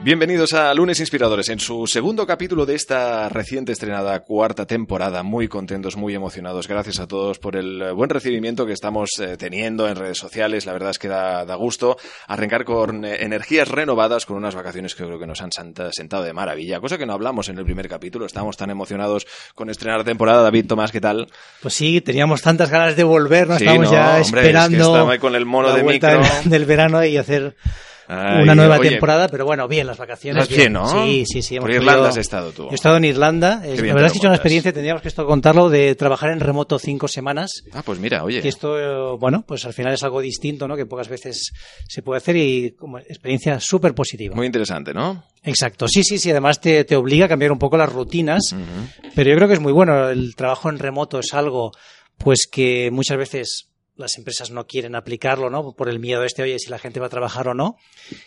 Bienvenidos a Lunes Inspiradores, en su segundo capítulo de esta reciente estrenada cuarta temporada. Muy contentos, muy emocionados. Gracias a todos por el buen recibimiento que estamos eh, teniendo en redes sociales. La verdad es que da, da gusto arrancar con eh, energías renovadas, con unas vacaciones que creo que nos han sentado de maravilla. Cosa que no hablamos en el primer capítulo. Estábamos tan emocionados con estrenar temporada. David Tomás, ¿qué tal? Pues sí, teníamos tantas ganas de volver, ¿no? Sí, no, ya hombre, es que esperando con el mono de micro. del, del verano y hacer Ay, una nueva oye, temporada, pero bueno, bien, las vacaciones. ¿Estás bien, no? Sí, sí, sí. hemos Por Irlanda has estado tú. Yo he estado en Irlanda. bien la verdad es que es una cuentas. experiencia, tendríamos que esto contarlo, de trabajar en remoto cinco semanas. Ah, pues mira, oye. Que esto, bueno, pues al final es algo distinto, ¿no? Que pocas veces se puede hacer y como experiencia súper positiva. Muy interesante, ¿no? Exacto, sí, sí, sí. Además te, te obliga a cambiar un poco las rutinas, pero yo creo que es muy bueno. El trabajo en remoto es algo, pues que muchas veces las empresas no quieren aplicarlo, ¿no? Por el miedo este, oye, si la gente va a trabajar o no.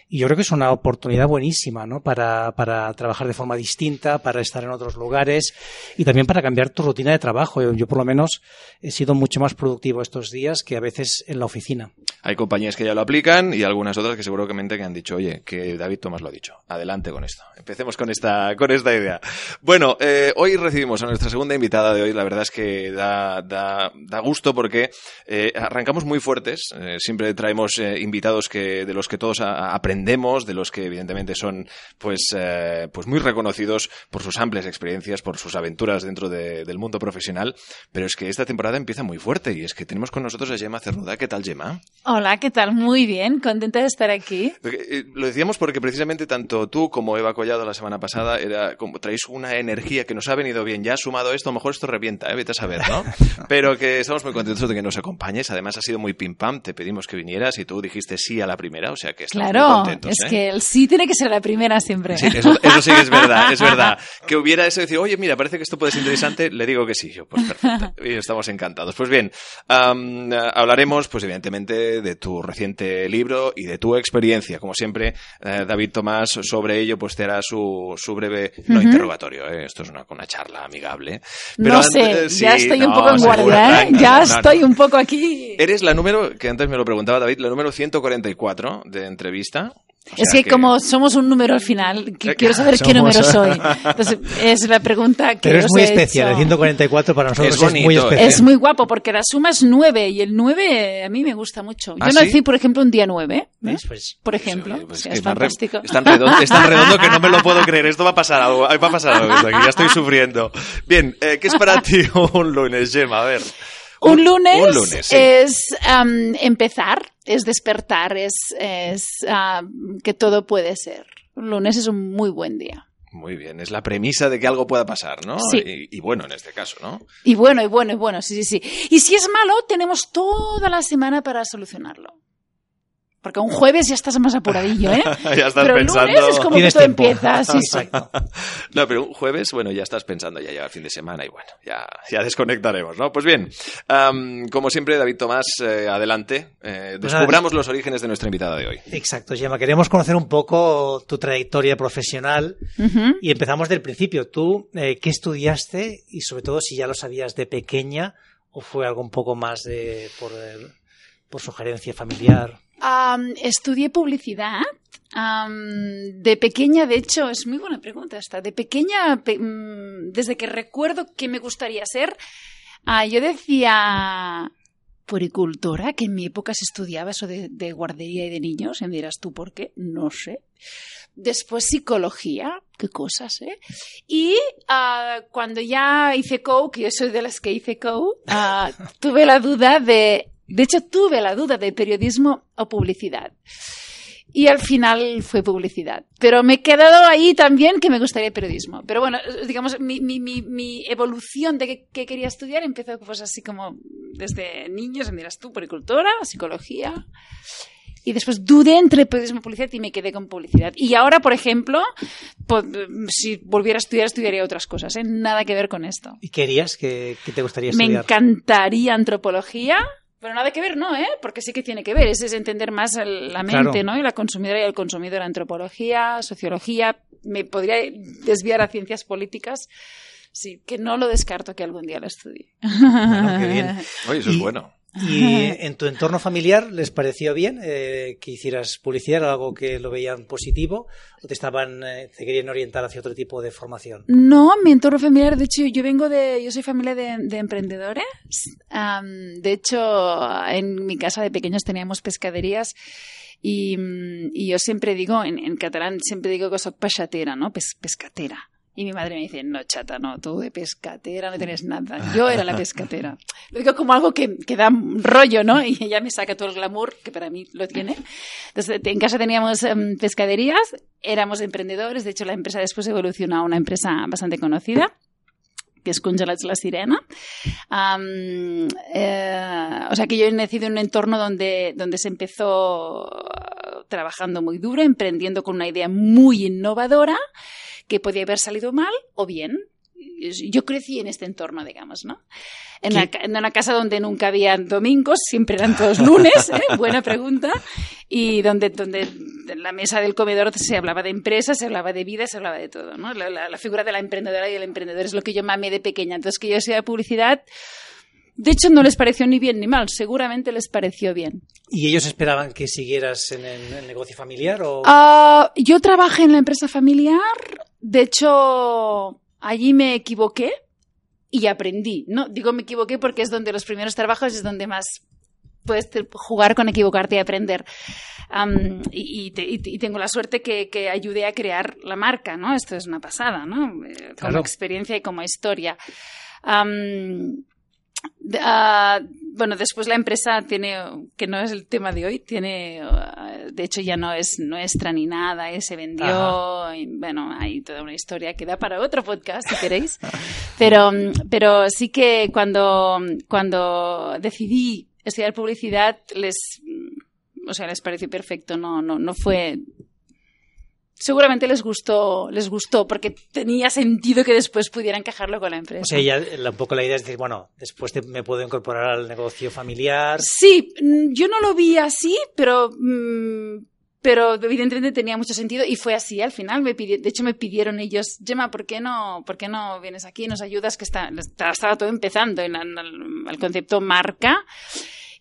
Y yo creo que es una oportunidad buenísima, ¿no? Para, para trabajar de forma distinta, para estar en otros lugares y también para cambiar tu rutina de trabajo. Yo, yo por lo menos he sido mucho más productivo estos días que a veces en la oficina. Hay compañías que ya lo aplican y algunas otras que seguramente que han dicho, oye, que David Tomás lo ha dicho. Adelante con esto. Empecemos con esta, con esta idea. Bueno, eh, hoy recibimos a nuestra segunda invitada de hoy. La verdad es que da, da, da gusto porque eh, arrancamos muy fuertes. Eh, siempre traemos eh, invitados que, de los que todos aprendemos, de los que evidentemente son pues, eh, pues muy reconocidos por sus amplias experiencias, por sus aventuras dentro de- del mundo profesional. Pero es que esta temporada empieza muy fuerte y es que tenemos con nosotros a Gemma Cernuda. ¿Qué tal, Gemma? Hola, ¿qué tal? Muy bien, contenta de estar aquí. Eh, Lo decíamos porque precisamente tanto tú como Eva Collado la semana pasada era como traéis una energía que nos ha venido bien. Ya sumado esto, a lo mejor esto revienta, ¿eh? vete a saber, ¿no? Pero que estamos muy contentos de que nos acompañes. Además ha sido muy pim pam, te pedimos que vinieras y tú dijiste sí a la primera, o sea que estamos muy Claro, contentos. es ¿eh? que el sí tiene que ser la primera siempre. Sí, eso, eso sí que es verdad, es verdad. Que hubiera eso de decir, oye, mira, parece que esto puede ser interesante, le digo que sí, yo, pues perfecto. Y estamos encantados. Pues bien, eh, hablaremos, pues evidentemente, de tu reciente libro y de tu experiencia. Como siempre, eh, David Tomás, sobre ello, pues te hará su, su breve, no Ujú. interrogatorio, ¿eh? esto es una, una charla amigable. no antes- sé, sí, ya estoy un no, poco en guardia, ¿eh? Ya no, no, estoy no. un poco aquí. Eres la número, que antes me lo preguntaba David, la número 144 de entrevista. O es que, como somos un número al final, que Eh, quiero saber qué número soy. Entonces, es la pregunta que Pero es os muy he especial, hecho. el 144 para nosotros Es es, muy especial. Es muy guapo porque la suma es 9 y el 9 a mí me gusta mucho. Yo ¿Ah, sí? nací, por ejemplo, un día 9, ¿Ves? Pues, por ejemplo. Sí, pues O sea, que es tan re- fantástico. Es tan, redondo, es tan redondo que no me lo puedo creer. Esto va a pasar algo. Va a pasar algo. aquí, Ya estoy sufriendo. Bien, eh, ¿qué es para ti un lunes, Gemma? A ver. Un lunes, Un lunes, sí. es empezar, es despertar, es, es que todo puede ser. Un lunes es un muy buen día. Muy bien, es la premisa de que algo pueda pasar, ¿no? Sí. Y, y bueno, en este caso, ¿no? Y bueno, y bueno, y bueno, sí, sí, sí. Y si es malo, tenemos toda la semana para solucionarlo. Porque un jueves ya estás más apuradillo, ¿eh? ya estás Pero el pensando. lunes es como que Tienes todo tiempo. empieza. Sí, sí. Exacto. No, pero un jueves, bueno, ya estás pensando, ya llega el fin de semana y bueno, ya, ya desconectaremos, ¿no? Pues bien, como siempre, David Tomás, eh, adelante. Eh, Pues descubramos los orígenes de nuestra invitada de hoy. Exacto, Gemma. Queremos conocer un poco tu trayectoria profesional y empezamos del principio. ¿Tú eh, qué estudiaste y sobre todo si ya lo sabías de pequeña o fue algo un poco más de, por, por sugerencia familiar? Estudié publicidad. De pequeña, de hecho, es muy buena pregunta esta. De pequeña, pe- mm, desde que recuerdo qué me gustaría ser, ah, yo decía puricultora, que en mi época se estudiaba eso de, de guardería y de niños. Y me dirás tú por qué, no sé. Después psicología, qué cosas, ¿eh? Y ah, cuando ya hice CO, que yo soy de las que hice CO, ah, tuve la duda de, de hecho tuve la duda de periodismo o publicidad. Y al final fue publicidad. Pero me he quedado ahí también que me gustaría periodismo. Pero bueno, digamos, mi, mi, mi, mi evolución de que, que quería estudiar empezó pues así como desde niños, miras tú, puricultora, psicología. Y después dudé entre periodismo y publicidad y me quedé con publicidad. Y ahora, por ejemplo, po- si volviera a estudiar, estudiaría otras cosas, ¿eh? Nada que ver con esto. ¿Y querías que, que te gustaría Me estudiar? encantaría antropología, Pero nada que ver, no, ¿eh? Porque sí que tiene que ver. Ese es entender más el- la mente, Claro. ¿no? Y la consumidora y el consumidor, antropología, sociología. Me podría desviar a ciencias políticas. Sí, que no lo descarto que algún día lo estudie. Bueno, qué bien. Oye, eso es bueno. ¿Y en tu entorno familiar les pareció bien eh, que hicieras publicidad, algo que lo veían positivo, o te estaban, eh, te querían orientar hacia otro tipo de formación? No, mi entorno familiar, de hecho, yo vengo de, yo soy familia de, de emprendedores. Am, de hecho, en mi casa de pequeños teníamos pescaderías y, mm, y yo siempre digo, en, en catalán, siempre digo que soy peixatera, ¿no? Pes- pescatera. Y mi madre me dice, no, chata, no, tú de pescatera no tienes nada. Yo era la pescatera. Lo digo como algo que, que da rollo, ¿no? Y ella me saca todo el glamour, que para mí lo tiene. Entonces, en casa teníamos em, pescaderías, éramos emprendedores. De hecho, la empresa después evolucionó a una empresa bastante conocida que es Congelats La Sirena. Am, eh, o sea que yo he nacido en un entorno donde, donde se empezó trabajando muy duro, emprendiendo con una idea muy innovadora, que podía haber salido mal o bien. Yo crecí en este entorno, digamos, ¿no? En, la en una casa donde nunca había domingos, siempre eran todos lunes, ¿eh? buena pregunta, y donde, donde en la mesa del comedor se hablaba de empresas, se hablaba de vida, se hablaba de todo, ¿no? La, la- la figura de la emprendedora y el emprendedor es lo que yo mamé de pequeña. Entonces, que yo sea publicidad, de hecho, no les pareció ni bien ni mal, seguramente les pareció bien. ¿Y ellos esperaban que siguieras en el, en el negocio familiar o...? Ah, yo trabajé en la empresa familiar, de hecho, allí me equivoqué y aprendí, ¿no? Digo me equivoqué porque es donde los primeros trabajos es donde más puedes jugar con equivocarte y aprender. Y, y te- y te- y tengo la suerte que, que ayudé a crear la marca, ¿no? Esto es una pasada, ¿no? Eh, Como Claro. experiencia y como historia. Ah, bueno, después la empresa tiene, que no es el tema de hoy, tiene, ah, de hecho ya no es nuestra ni nada, eh, se vendió, y, bueno, hay toda una historia que da para otro podcast si queréis, pero, pero sí que cuando, cuando decidí estudiar publicidad les, o sea, les pareció perfecto, no, no, no fue seguramente les gustó, les gustó, porque tenía sentido que después pudiera encajarlo con la empresa. O sea, ya la- un poco la idea es decir, bueno, después te- me puedo incorporar al negocio familiar. Sí, mm, yo no lo vi así, pero, mm, pero evidentemente tenía mucho sentido y fue así al final. Me pidi- de hecho, me pidieron ellos, Gemma, ¿por qué no, por qué no vienes aquí y nos ayudas? Que está, estaba todo empezando en, el concepto marca.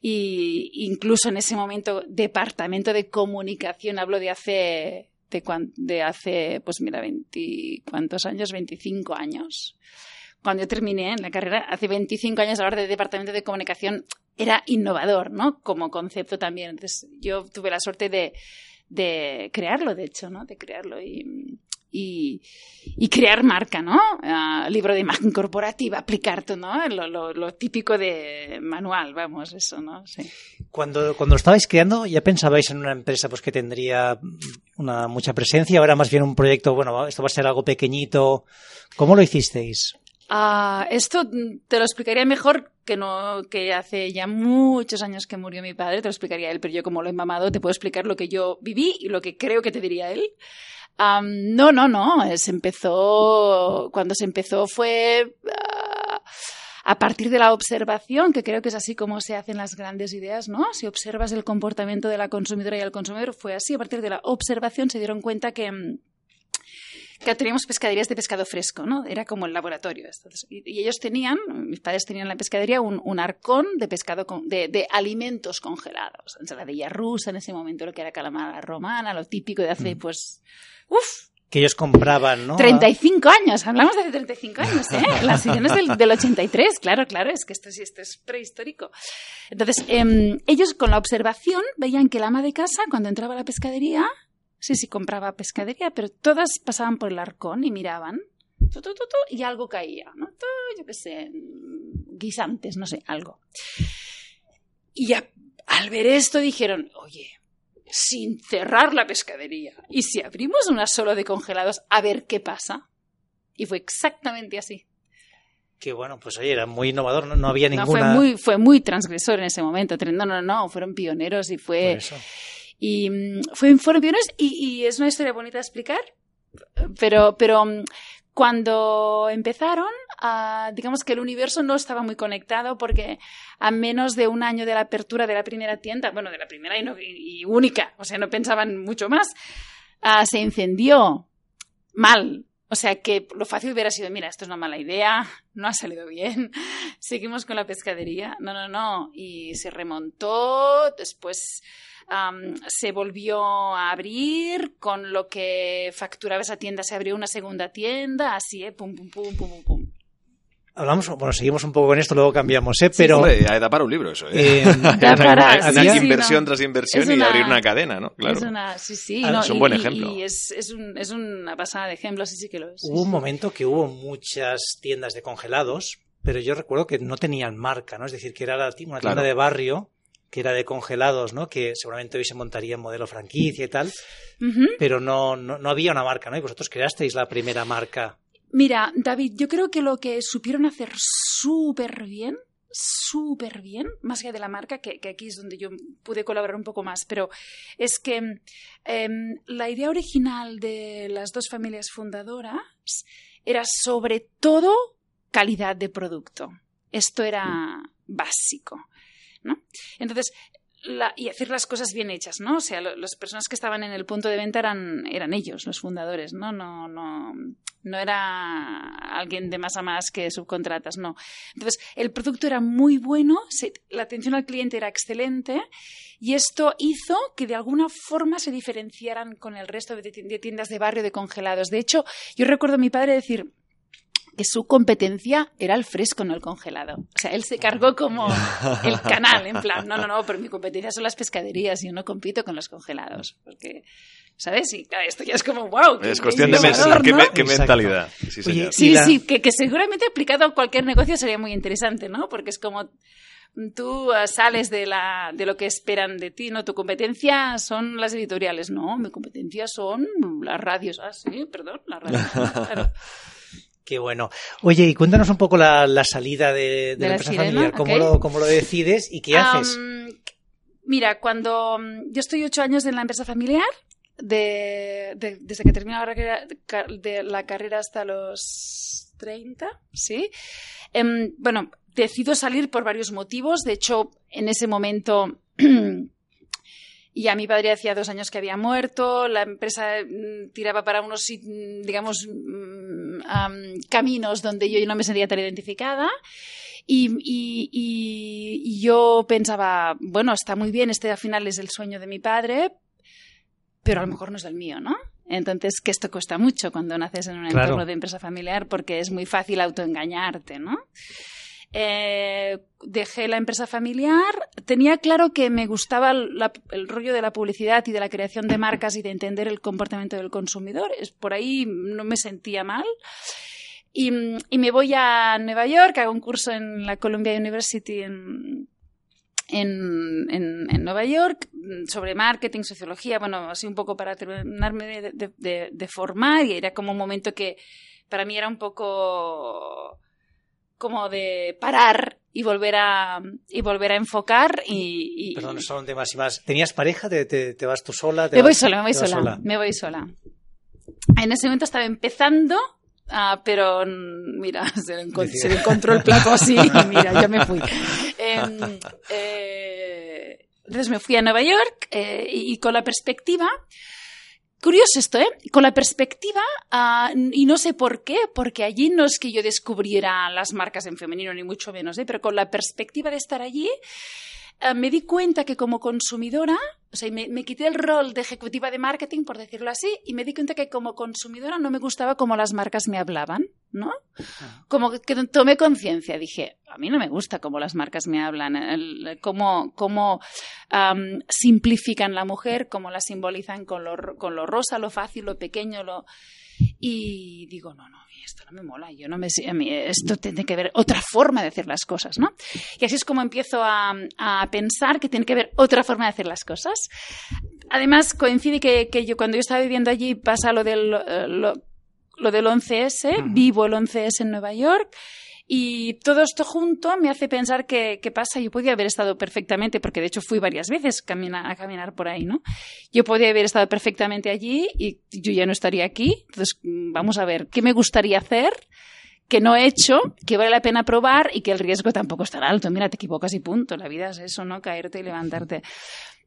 Y incluso en ese momento, departamento de comunicación, hablo de hace, de, cuan- de hace, pues mira, 20, ¿cuántos años? 25 años. Cuando yo terminé en la carrera, hace 25 años hablar de departamento de comunicación era innovador, ¿no? Como concepto también. Entonces, yo tuve la suerte de, de crearlo, de hecho, ¿no? De crearlo y, y, y crear marca, ¿no? Ah, libro de imagen corporativa, aplicar todo, ¿no? Lo, lo, lo típico de manual, vamos, eso, ¿no? Sí. Cuando, cuando lo estabais creando, ¿ya pensabais en una empresa pues que tendría una mucha presencia? Ahora más bien un proyecto, bueno, esto va a ser algo pequeñito. ¿Cómo lo hicisteis? Ah, esto te lo explicaría mejor que no que hace ya muchos años que murió mi padre, te lo explicaría él, pero yo como lo he mamado te puedo explicar lo que yo viví y lo que creo que te diría él. Am, no, no, no, se empezó, cuando se empezó fue ah, a partir de la observación, que creo que es así como se hacen las grandes ideas, ¿no? Si observas el comportamiento de la consumidora y el consumidor, fue así, a partir de la observación se dieron cuenta que... mm, que teníamos pescaderías de pescado fresco, ¿no? Era como el laboratorio. Entonces, y, y ellos tenían, mis padres tenían en la pescadería un, un arcón de pescado, con- de, de alimentos congelados. Ensaladilla rusa en ese momento, lo que era calamara romana, lo típico de hace, pues, uff, Que ellos compraban, ¿no? 35 años, hablamos de hace 35 años, ¿eh? La siguiente es del, del 83, claro, claro, es que esto sí, esto es prehistórico. Entonces, em, ellos con la observación veían que la ama de casa, cuando entraba a la pescadería, sí, sí, compraba pescadería, pero todas pasaban por el arcón y miraban, tu, tu, tu, tu, y algo caía, ¿no? Yo qué sé, guisantes, no sé, algo. Y a- al ver esto dijeron, oye, sin cerrar la pescadería. ¿Y si abrimos una solo de congelados a ver qué pasa? Y fue exactamente así. Que bueno, pues oye, era muy innovador, no, no había No, ninguna... fue, muy, fue muy transgresor en ese momento. No, no, no, fueron pioneros y por fue... eso. Y mm, fue, fueron pioneros y, y es una historia bonita de explicar. Pero, pero mm, cuando empezaron, ah, digamos que el universo no estaba muy conectado porque a menos de un año de la apertura de la primera tienda, bueno, de la primera y, no- y- única, o sea, no pensaban mucho más, ah, se incendió mal. O sea que lo fácil hubiera sido, mira, esto es una mala idea, no ha salido bien, seguimos con la pescadería. No, no, no. Y se remontó, después se volvió a abrir, con lo que facturaba esa tienda se abrió una segunda tienda, así, ¿eh? Pum, pum, pum, pum, pum, pum. Hablamos, bueno, seguimos un poco con esto, luego cambiamos, ¿eh? Pero Hombre, hay que tapar un libro eso, ¿eh? eh, Da para- Una sí, sí, inversión no. tras inversión Es y una- abrir una cadena, ¿no? Claro. Es una, sí, sí, Ah, no, es un y- buen ejemplo. Y, es, es, un- es una pasada de ejemplo, sí, sí que lo es. sí, hubo un sí. momento que hubo muchas tiendas de congelados, pero yo recuerdo que no tenían marca, ¿no? Es decir, que era una tienda Claro. de barrio que era de congelados, ¿no? Que seguramente hoy se montaría en modelo franquicia y tal, pero no, no, no había una marca, ¿no? Y vosotros creasteis la primera marca. Mira, David, yo creo que lo que supieron hacer súper bien, súper bien, más allá de la marca, que, aquí es donde yo pude colaborar un poco más, pero es que em, la idea original de las dos familias fundadoras era sobre todo calidad de producto. Esto era básico, ¿no? Entonces, la- y hacer las cosas bien hechas, ¿no? O sea, lo- las personas que estaban en el punto de venta eran, eran ellos, los fundadores, ¿no? No, no, no era alguien de más a más que subcontratas, no. Entonces, el producto era muy bueno, se- la atención al cliente era excelente y esto hizo que de alguna forma se diferenciaran con el resto de, ti- de tiendas de barrio de congelados. De hecho, yo recuerdo a mi padre decir que su competencia era el fresco, no el congelado. O sea, él se cargó como el canal, en plan, no, no, no, pero mi competencia son las pescaderías, yo no compito con los congelados, porque, ¿sabes? Y claro, esto ya es como, wow. qué- Es qué cuestión de mentalidad. Sí, señor. Y Sí, la- sí, que, que seguramente aplicado a cualquier negocio sería muy interesante, ¿no? Porque es como tú sales de, la, de lo que esperan de ti, ¿no? Tu competencia son las editoriales, no, mi competencia son las radios. Ah, sí, perdón, las radios. claro. Qué bueno. Oye, y cuéntanos un poco la, la salida de, de De la la empresa sirena, familiar. ¿Cómo, lo, ¿Cómo lo decides y qué haces? Mira, cuando mm, yo estoy ocho años en la empresa familiar, de, de- desde que termino la carrera, de la carrera hasta los 30, ¿sí? Em, bueno, decido salir por varios motivos. De hecho, en ese momento ya mi padre hacía dos años que había muerto, la empresa mm, tiraba para unos, mm, digamos, am, caminos donde yo no me sentía tan identificada. Y, y- y- y yo pensaba, bueno, está muy bien, este al final es el sueño de mi padre, pero a lo mejor no es el mío, ¿no? Entonces, que esto cuesta mucho cuando naces en un Claro. entorno de empresa familiar porque es muy fácil autoengañarte, ¿no? Eh, dejé la empresa familiar. Tenía claro que me gustaba la- el rollo de la publicidad y de la creación de marcas y de entender el comportamiento del consumidor. Por ahí no me sentía mal. Y, y me voy a Nueva York, hago un curso en la Columbia University en, en, en- en Nueva York mm, sobre marketing, sociología, bueno, así un poco para terminarme de, de- de- de formar y era como un momento que para mí era un poco como de parar y volver a y volver a enfocar y, y- Perdón, solo un tema más. ¿Tenías pareja? ¿Te, te- te vas tú sola? ¿Te me voy sola, me voy sola, me voy sola. En ese momento estaba empezando, ah, pero mira, se le, se encontró el plato así y mira, ya me fui. Em, eh, entonces me fui a Nueva York eh, y, y con la perspectiva Curioso esto, ¿eh? Con la perspectiva, ah, y no sé por qué, porque allí no es que yo descubriera las marcas en femenino, ni mucho menos, ¿eh? Pero con la perspectiva de estar allí, me di cuenta que como consumidora, o sea, me, me quité el rol de ejecutiva de marketing, por decirlo así, y me di cuenta que como consumidora no me gustaba cómo las marcas me hablaban, ¿no? Como que, tomé conciencia, dije, a mí no me gusta cómo las marcas me hablan, el- cómo, cómo simplifican la mujer, cómo la simbolizan con lo, con lo rosa, lo fácil, lo pequeño, lo... Y digo, no, no, esto no me mola, yo no me a mí esto tiene que ver otra forma de hacer las cosas, ¿no? Y así es como empiezo a, a pensar que tiene que haber otra forma de hacer las cosas. Además, coincide que, que yo cuando yo estaba viviendo allí pasa lo del, eh, lo, lo del 11S, Ujú. vivo el 11S en Nueva York. Y todo esto junto me hace pensar que, ¿qué pasa? Yo podía haber estado perfectamente, porque de hecho fui varias veces a caminar por ahí, ¿no? Yo podía haber estado perfectamente allí y yo ya no estaría aquí. Entonces, mm, vamos a ver, ¿qué me gustaría hacer? que no he hecho, que vale la pena probar y que el riesgo tampoco es tan alto. Mira, te equivocas y punto. La vida es eso, ¿no? Caerte y levantarte.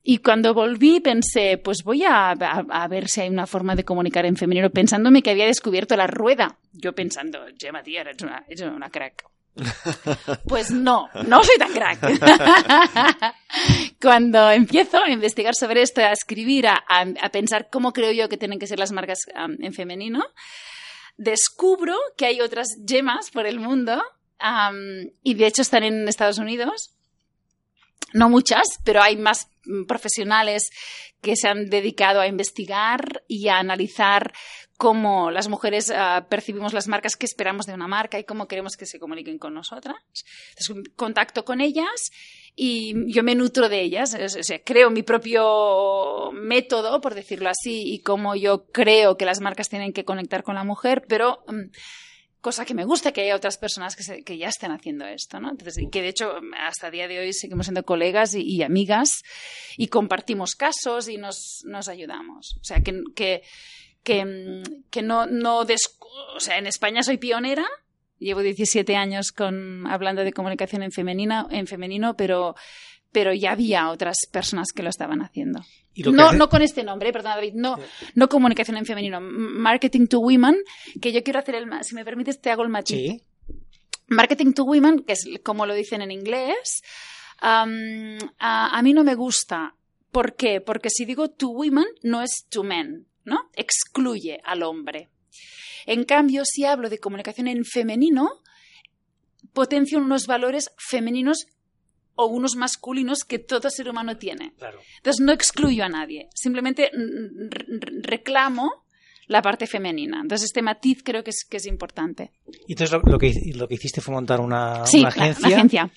Y cuando volví pensé, pues voy a, a, ver si hay una forma de comunicar en femenino, pensándome que había descubierto la rueda. Yo pensando, Gemma, tía, eres una, eres una crack. Pues no, no soy tan crack. Cuando empiezo a investigar sobre esto, a escribir, a, a pensar cómo creo yo que tienen que ser las marcas um, en femenino, descubro que hay otras gemas por el mundo y de hecho están en Estados Unidos. No muchas, pero hay más profesionales que se han dedicado a investigar y a analizar cómo las mujeres ah, percibimos las marcas, qué esperamos de una marca y cómo queremos que se comuniquen con nosotras. Entonces, contacto con ellas y yo me nutro de ellas, o sea, creo mi propio método, por decirlo así, y cómo yo creo que las marcas tienen que conectar con la mujer, pero mm, cosa que me gusta que haya otras personas que, que ya estén haciendo esto, ¿no? Entonces, que de hecho hasta el día de hoy seguimos siendo colegas y, amigas y compartimos casos y nos, ayudamos. O sea, que, que, que, que no, no o sea, en España soy pionera, Llevo 17 años con, hablando de comunicación en, femenina, en femenino, pero, pero ya había otras personas que lo estaban haciendo. No, no con este nombre, perdón David, no, no comunicación en femenino, marketing to women, que yo quiero hacer el, si me permites te hago el matiz. Sí. Marketing to women, que es como lo dicen en inglés, a, a, mí no me gusta. ¿Por qué? Porque si digo to women, no es to men, ¿no? Excluye al hombre. En cambio, si hablo de comunicación en femenino, potencio unos valores femeninos o unos masculinos que todo ser humano tiene. Entonces no excluyo a nadie, simplemente reclamo la parte femenina. Entonces este matiz creo que es, que es importante. Y entonces lo, que, lo que hiciste fue montar una, una agencia. una agencia.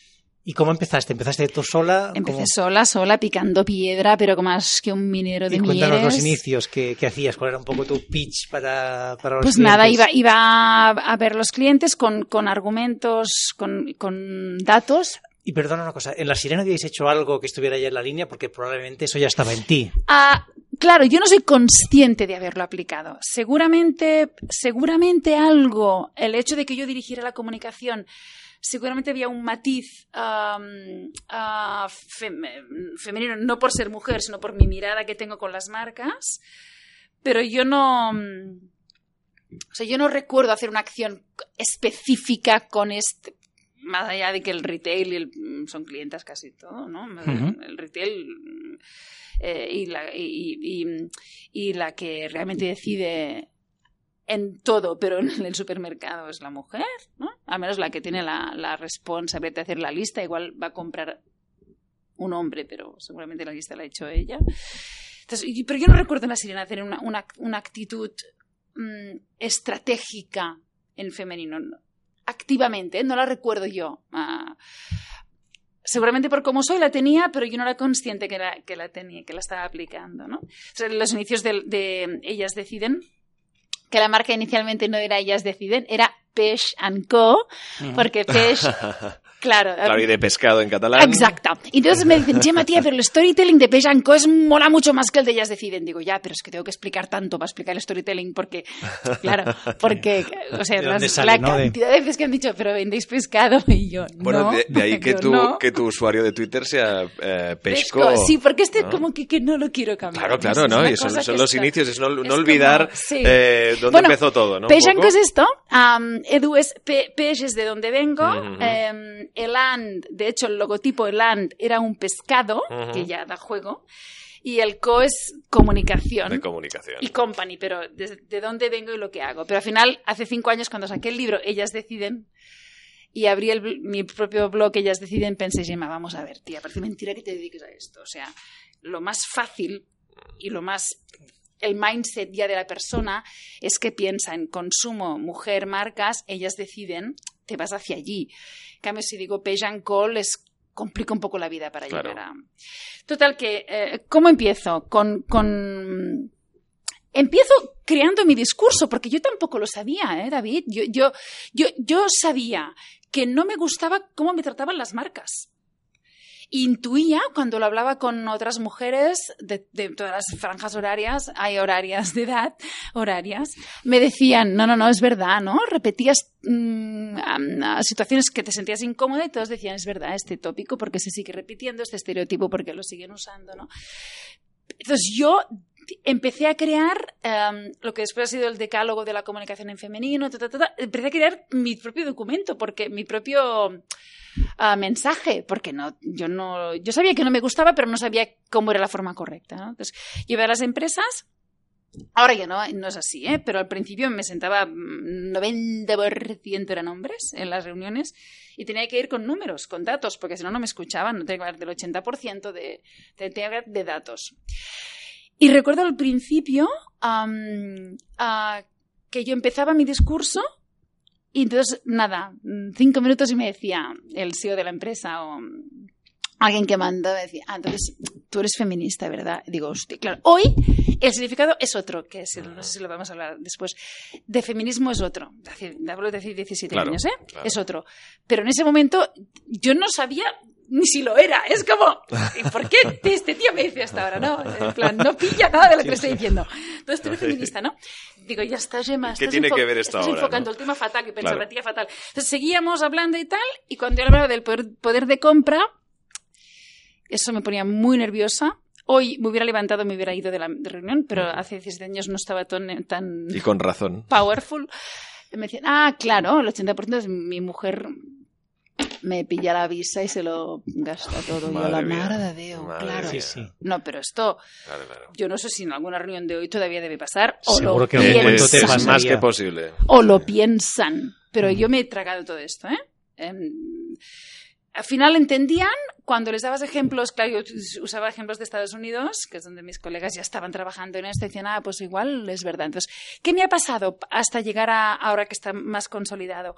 ¿Y cómo empezaste? ¿Empezaste tú sola? Empecé sola, sola, picando piedra, pero más que un minero de y cuéntanos los inicios, ¿qué, hacías? ¿Cuál era un poco tu pitch para, para los pues nada, iba, iba a ver los clientes con, con argumentos, con, con datos. Y perdona una cosa, ¿en La Sirena habíais hecho algo que estuviera ya en la línea? Porque probablemente eso ya estaba en ti. Ah, claro, yo no soy consciente de haberlo aplicado. Seguramente, seguramente algo, el hecho de que yo dirigiera la comunicación seguramente había un matiz femenino, no por ser mujer, sino por mi mirada que tengo con las marcas, pero yo no... O sea, yo no recuerdo hacer una acción específica con este, más allá de que el retail y el, son clientes casi todo, ¿no? El retail eh, y, la, y, la que realmente decide en todo, pero en el supermercado es la mujer, ¿no? Al menos la que tiene la, la responsabilidad de hacer la lista, igual va a comprar un hombre, pero seguramente la lista la ha hecho ella. pero yo no recuerdo en la sirena hacer una, una, actitud mm, estratégica en femenino, activamente, no la recuerdo yo. Ah, seguramente por cómo soy la tenía, pero yo no era consciente que la, que la tenía, que la estaba aplicando, ¿no? los inicios de, de Ellas Deciden que la marca inicialmente no era Ellas Deciden, era Peix Co, porque Peix Claro. Claro, y de pescado en catalán. Exacto. Y entonces me dicen, Gemma, tía, pero el storytelling de Pejanco es mola mucho más que el de ellas deciden. Digo, ya, pero es que tengo que explicar tanto para explicar el storytelling porque, claro, porque, o sea, la cantidad de veces que han dicho, pero vendéis pescado y yo, Bueno, de, ahí que tu, que tu usuario de Twitter sea eh, Pesco. Sí, porque este como que, que, no lo quiero cambiar. Claro, claro, ¿no? Y son, los inicios, es no, no olvidar eh, dónde empezó todo, ¿no? Pejanco es esto, Edu es, Pe es de donde vengo, el and, de hecho el logotipo el and era un pescado, que ya da juego, y el co es comunicación. De comunicación. Y company, pero de, dónde vengo y lo que hago. Pero al final, hace cinco años cuando saqué el libro, ellas deciden, y abrí mi propio blog, ellas deciden, pensé, Gemma, vamos a ver, tía, parece mentira que te dediques a esto. O sea, lo más fácil y lo más el mindset ya de la persona es que piensa en consumo, mujer, marcas, ellas deciden, te vas hacia allí. En cambio, si digo Pejan Call, les complica un poco la vida para llegar a... Total, que, eh, ¿cómo empiezo? Con, con... Empiezo creando mi discurso, porque yo tampoco lo sabía, ¿eh, David? Yo, yo, yo, yo sabía que no me gustaba cómo me trataban las marcas. Intuía cuando lo hablaba con otras mujeres de, de todas las franjas horarias, hay horarias de edad, horarias, me decían, no, no, no, es verdad, ¿no? Repetías mm, a- a situaciones que te sentías incómoda y todos decían, es verdad, este tópico porque se sigue repitiendo, este estereotipo porque lo siguen usando, ¿no? Entonces yo empecé a crear em, lo que después ha sido el decálogo de la comunicación en femenino, ta, ta, ta, empecé a crear mi propio documento, porque mi propio ah, mensaje, porque no, yo no, yo sabía que no me gustaba, pero no sabía cómo era la forma correcta. ¿no? Entonces, llevé a las empresas. Ahora ya no, no es así, ¿eh? pero al principio me sentaba mm, 90% eran hombres en las reuniones y tenía que ir con números, con datos, porque si no, no me escuchaban. No tenía que hablar del 80% de, tenía que hablar de datos. Y recuerdo al principio am, ah, que yo empezaba mi discurso y entonces, nada, cinco minutos y me decía el CEO de la empresa o alguien que mandó, me decía, ah, entonces tú eres feminista, ¿verdad? Y digo, hostia, claro, hoy el significado es otro, que es, no sé si lo vamos a hablar después, de feminismo es otro. Hablo de hace 17 Claro, años, ¿eh? claro. Es otro. Pero en ese momento yo no sabía ni si lo era. Es como, ¿y por qué este tío me dice hasta ahora? No, en plan, no pilla nada de lo que le estoy diciendo. Entonces tú eres feminista, ¿no? Digo, ya está, Gemma. ¿Qué tiene que ver esto estás ahora, enfocando no? el tema fatal, que pensaba Claro. la tía fatal. Entonces seguíamos hablando y tal, y cuando yo hablaba del poder, poder de compra, eso me ponía muy nerviosa. Hoy me hubiera levantado, me hubiera ido de la reunión, pero hace 17 años no estaba tan, tan Y con razón. powerful. Me decían, ah, claro, el 80% es mi mujer me pilla la visa y se lo gasta todo. yo, la mía. madre de Dios, Madre claro. Sí, sí. No, pero esto, Claro, claro. yo no sé si en alguna reunión de hoy todavía debe pasar. O Seguro lo que en algún momento te Es piensan, más que posible. o lo piensan. Pero yo me he tragado todo esto, ¿eh? Em, al final entendían cuando les dabas ejemplos, claro, yo usaba ejemplos de Estados Unidos, que es donde mis colegas ya estaban trabajando en esto, y decían, ah, pues igual es verdad. Entonces, ¿qué me ha pasado hasta llegar a ahora que está más consolidado?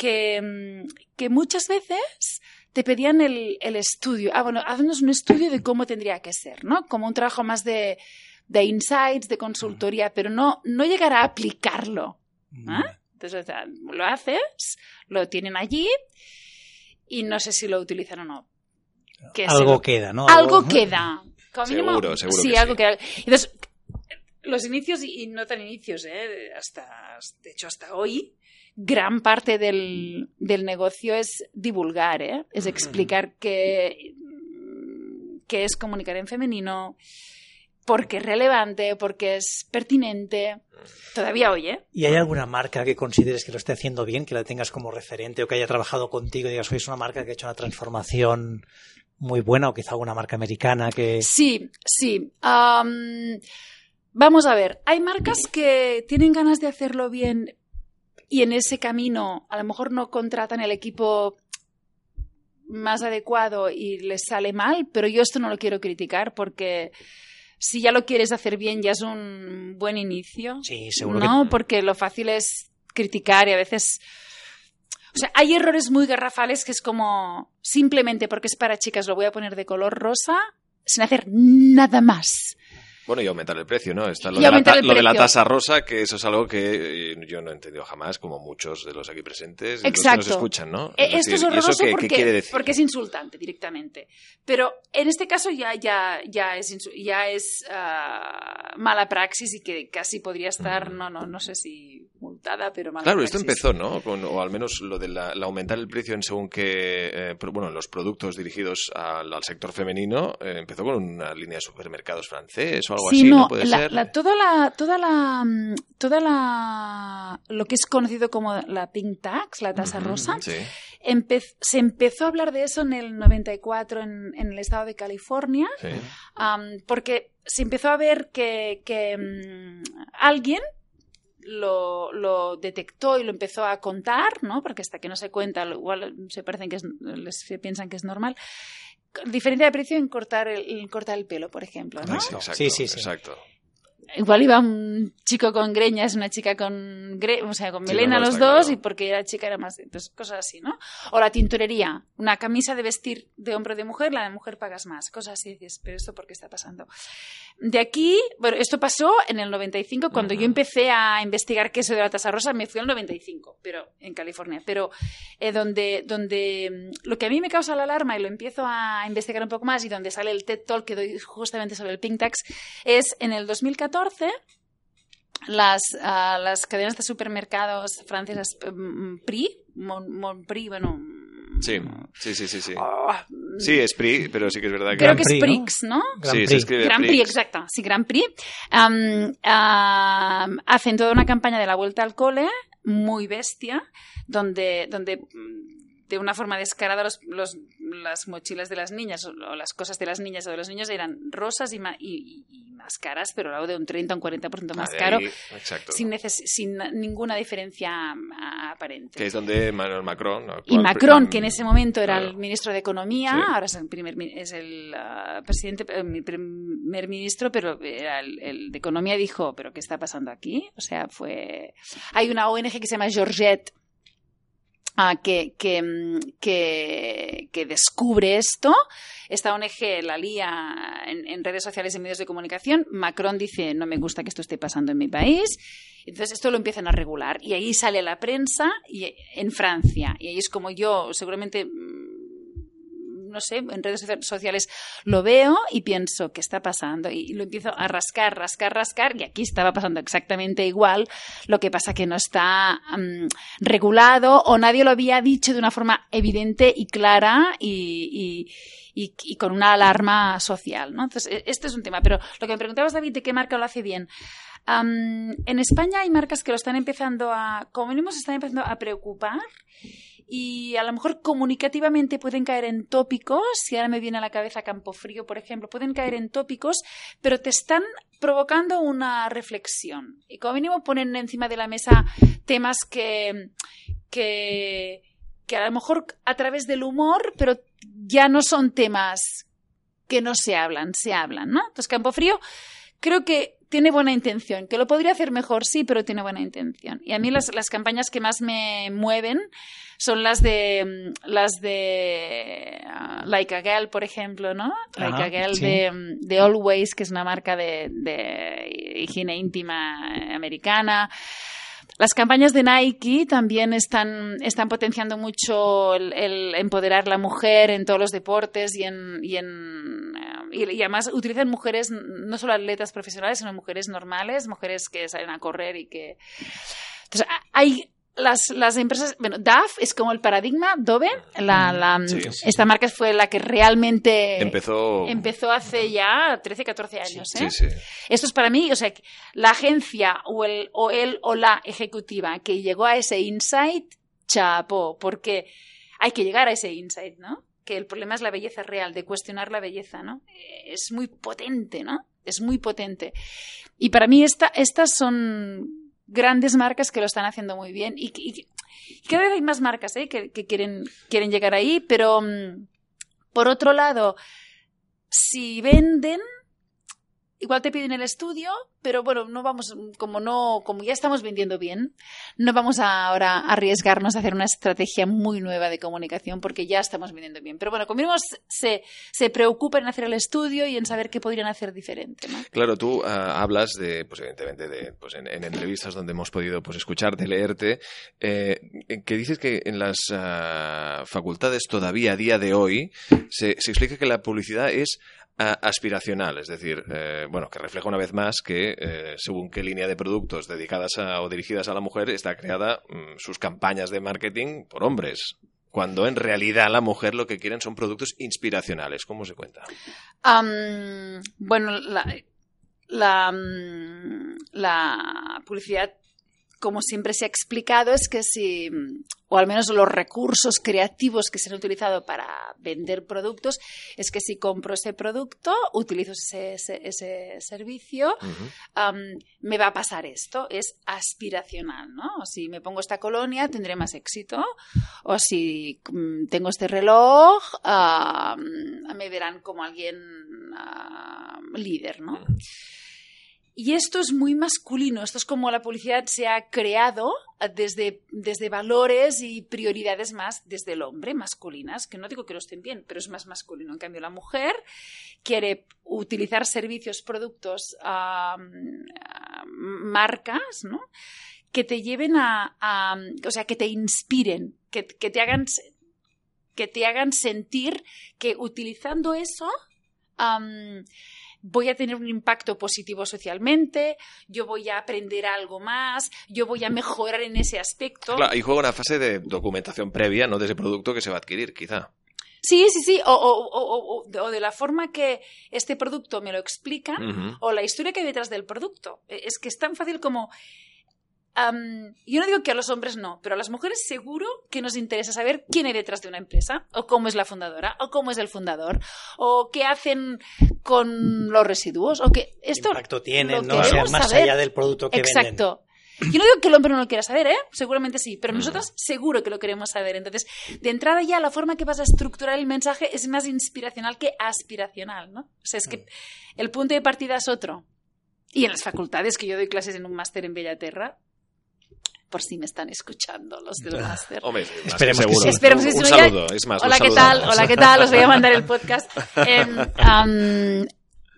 Que, mm, que muchas veces te pedían el, el estudio. Ah, bueno, haznos un estudio de cómo tendría que ser, ¿no? Como un trabajo más de, de insights, de consultoría, pero no, no llegar a aplicarlo. ¿Ah? Entonces, o sea, lo haces, lo tienen allí y no sé si lo utilizan o no. Que Algo lo- queda, ¿no? algo queda. Como mínimo- Seguro, seguro Sí, que algo sí. queda. Entonces, los inicios y y no tan inicios, ¿eh? hasta, de hecho, hasta hoy, gran parte del, del negocio es divulgar, ¿eh? es explicar qué, qué es comunicar en femenino, por qué es relevante, por qué es pertinente. Todavía hoy, ¿eh? ¿Y hay alguna marca que consideres que lo esté haciendo bien, que la tengas como referente o que haya trabajado contigo y digas, soy una marca que ha hecho una transformación muy buena o quizá alguna marca americana que... Sí, sí. Am, vamos a ver, hay marcas que tienen ganas de hacerlo bien y en ese camino a lo mejor no contratan el equipo más adecuado y les sale mal, pero yo esto no lo quiero criticar porque si ya lo quieres hacer bien ya es un buen inicio. Sí, seguro No, que... porque lo fácil es criticar y a veces... O sea, hay errores muy garrafales que es como simplemente porque es para chicas lo voy a poner de color rosa sin hacer nada más. Bueno, y aumentar el precio, ¿no? Está lo, de la, lo de tasa rosa, que eso es algo que eh, yo no he entendido jamás, como muchos de los aquí presentes, y los que Exacto. nos escuchan, ¿no? Esto es decir, ¿y horroroso eso qué, qué porque, quiere decir? porque es insultante directamente. Pero en este caso ya, ya, ya es, ya es ah, mala praxis y que casi podría estar, no, no, no sé si pero Claro, esto empezó, ¿no? Con- o al menos lo de la, la aumentar el precio en según que, eh, bueno, los productos dirigidos al, al sector femenino, eh, empezó con una línea de supermercados francés o algo Sí, así, ¿no? no, Puede la, ser. la- toda la, toda la, mm, toda la, lo que es conocido como la pink tax, la tasa rosa, Sí. empe- se empezó a hablar de eso en el 94 en, en el estado de California, sí. porque se empezó a ver que, que, mm, alguien lo, lo detectó y lo empezó a contar, ¿no? Porque hasta que no se cuenta, lo- igual se parecen que es, se piensan que es normal. Diferencia de precio en cortar el, en cortar el pelo, por ejemplo, ¿no? Sí, exacto, Sí, sí, sí. exacto. Igual iba un chico con greñas, una chica con, gre o sea, con melena no, los dos claro. y porque la chica era más, entonces cosas así, ¿no? O la tintorería, una camisa de vestir de hombre o de mujer, la de mujer pagas más, cosas así, dices, pero esto por qué está pasando. De aquí, bueno, esto pasó en el 95 cuando yo empecé a investigar queso de la tasa rosa, me fui al 95, pero en California, pero eh, donde, donde mm, lo que a mí me causa la alarma y lo empiezo a investigar un poco más y donde sale el TED Talk que doy justamente sobre el Pink Tax es en el 2014 las, ah, las cadenas de supermercados francesas mm, Pri, Mon, Montprix, bueno... Sí, sí, sí, sí. Sí, sí es PRI, pero sí que es verdad que... Creo Grand que es Prix, ¿no? ¿no? Sí, se Prix. escribe Grand Prix, Prix. exacto, sí, Grand Prix. Hacen toda una campaña de la vuelta al cole, muy bestia, donde, donde mm, de una forma descarada los, los- las mochilas de las niñas o, las cosas de las niñas o de los niños eran rosas y, ma- y- más caras, pero algo de un 30 o un 40% más Ah, caro, ahí, exacto. sin, sin ninguna diferencia ah, aparente. Que es donde Macron... ¿no? Y Macron, que en ese momento era Claro. el ministro de Economía, Sí. ahora es el primer es el ah, presidente, eh, mi primer ministro, pero era el, el de Economía dijo, pero ¿qué está pasando aquí? O sea, fue hay una ONG que se llama Georgette que, que, mm, que, que descubre esto. Esta ONG la lía en, en redes sociales y medios de comunicación. Macron dice, no me gusta que esto esté pasando en mi país. Entonces esto lo empiezan a regular y ahí sale la prensa y, en Francia. Y ahí es como yo seguramente, no sé, en redes socia- sociales lo veo y pienso, ¿qué está pasando? Y lo empiezo a rascar, rascar, rascar y aquí estaba pasando exactamente igual. Lo que pasa que no está mm, regulado o nadie lo había dicho de una forma evidente y clara y, y- y- y con una alarma social, ¿no? Entonces, e- este es un tema. Pero lo que me preguntabas, David, de qué marca lo hace bien. En España hay marcas que lo están empezando a, como mínimo, se están empezando a preocupar y a lo mejor comunicativamente pueden caer en tópicos, si ahora me viene a la cabeza Campofrío, por ejemplo, pueden caer en tópicos, pero te están provocando una reflexión. Y como mínimo ponen encima de la mesa temas que, que, a lo mejor a través del humor, pero ya no son temas que no se hablan, se hablan, ¿no? Entonces Campofrío creo que tiene buena intención, que lo podría hacer mejor, sí, pero tiene buena intención. Y a mí las, las campañas que más me mueven son las de mm, las de ah, Like a Girl, por ejemplo, ¿no? Like a Girl sí. de, mm, de Always, que es una marca de, de higiene íntima americana. Las campañas de Nike también están, están potenciando mucho el, el empoderar la mujer en todos los deportes y en, y en eh, y, además utilizan mujeres, no solo atletas profesionales, sino mujeres normales, mujeres que salen a correr y que... Entonces, a- hay las, las empresas, bueno, DAF es como el paradigma, Dove, la, la- Sí. esta marca fue la que realmente Empezó... empezó hace ya 13, 14 años. ¿eh? Sí, sí. Esto es para mí, o sea, la agencia o el, o el o la ejecutiva que llegó a ese insight, chapó, porque hay que llegar a ese insight, ¿no? Que el problema es la belleza real, de cuestionar la belleza, ¿no? Eh, Es muy potente, ¿no? Es muy potente. Y para mí esta, estas son grandes marcas que lo están haciendo muy bien y, y- y cada vez hay más marcas ¿eh? que, que quieren, quieren llegar ahí, pero mm, por otro lado, si venden, igual te piden el estudio, pero bueno, no vamos, como no, como ya estamos vendiendo bien, no vamos a ahora a arriesgarnos a hacer una estrategia muy nueva de comunicación porque ya estamos vendiendo bien. Pero bueno, como mínimo se, se preocupan en hacer el estudio y en saber qué podrían hacer diferente. Claro, tú ah, hablas de, pues evidentemente, de, pues en, en entrevistas donde hemos podido pues escucharte, leerte, eh, que dices que en las ah, facultades todavía a día de hoy se, se explica que la publicidad es aspiracional, es decir, eh, bueno, que refleja una vez más que eh, según qué línea de productos dedicadas a, o dirigidas a la mujer está creada mm, sus campañas de marketing por hombres. Cuando en realidad la mujer lo que quieren son productos inspiracionales. ¿Cómo se cuenta? Am, bueno, la, la, mm, la publicidad, como siempre se ha explicado, es que si, o al menos los recursos creativos que se han utilizado para vender productos, es que si compro ese producto, utilizo ese, ese, ese servicio, me va a pasar esto. Es aspiracional, ¿no? Si me pongo esta colonia, tendré más éxito. O si mm, tengo este reloj, me verán como alguien am, líder, ¿no? Y esto es muy masculino, esto es como la publicidad se ha creado desde, desde valores y prioridades más desde el hombre, masculinas, que no digo que no estén bien, pero es más masculino. En cambio, la mujer quiere utilizar servicios, productos, marcas, ¿no? que te lleven a, o sea, que te inspiren, que, te hagan que te hagan sentir que utilizando eso voy a tener un impacto positivo socialmente, yo voy a aprender algo más, yo voy a mejorar en ese aspecto. Claro, y juega una fase de documentación previa, ¿no? De ese producto que se va a adquirir, quizá. Sí, sí, sí, o, de la forma que este producto me lo explica, o la historia que hay detrás del producto. E, es que es tan fácil como yo no digo que a los hombres no, pero a las mujeres seguro que nos interesa saber quién hay detrás de una empresa, o cómo es la fundadora, o cómo es el fundador, o qué hacen con los residuos, o que esto. ¿Qué impacto tienen, no? más allá del producto que Exacto. Yo no digo que el hombre no lo quiera saber, ¿eh? Seguramente sí, pero nosotros seguro que lo queremos saber. Entonces, de entrada ya, la forma que vas a estructurar el mensaje es más inspiracional que aspiracional, ¿no? O sea, es que el punto de partida es otro. Y en las facultades, que yo doy clases en un máster en Bellaterra, por si me están escuchando los del máster. Hombre, esperemos que sí. Esperemos un, un saludo, es más. Hola, ¿qué tal? Hola, ¿qué tal? Os voy a mandar el podcast. Eh,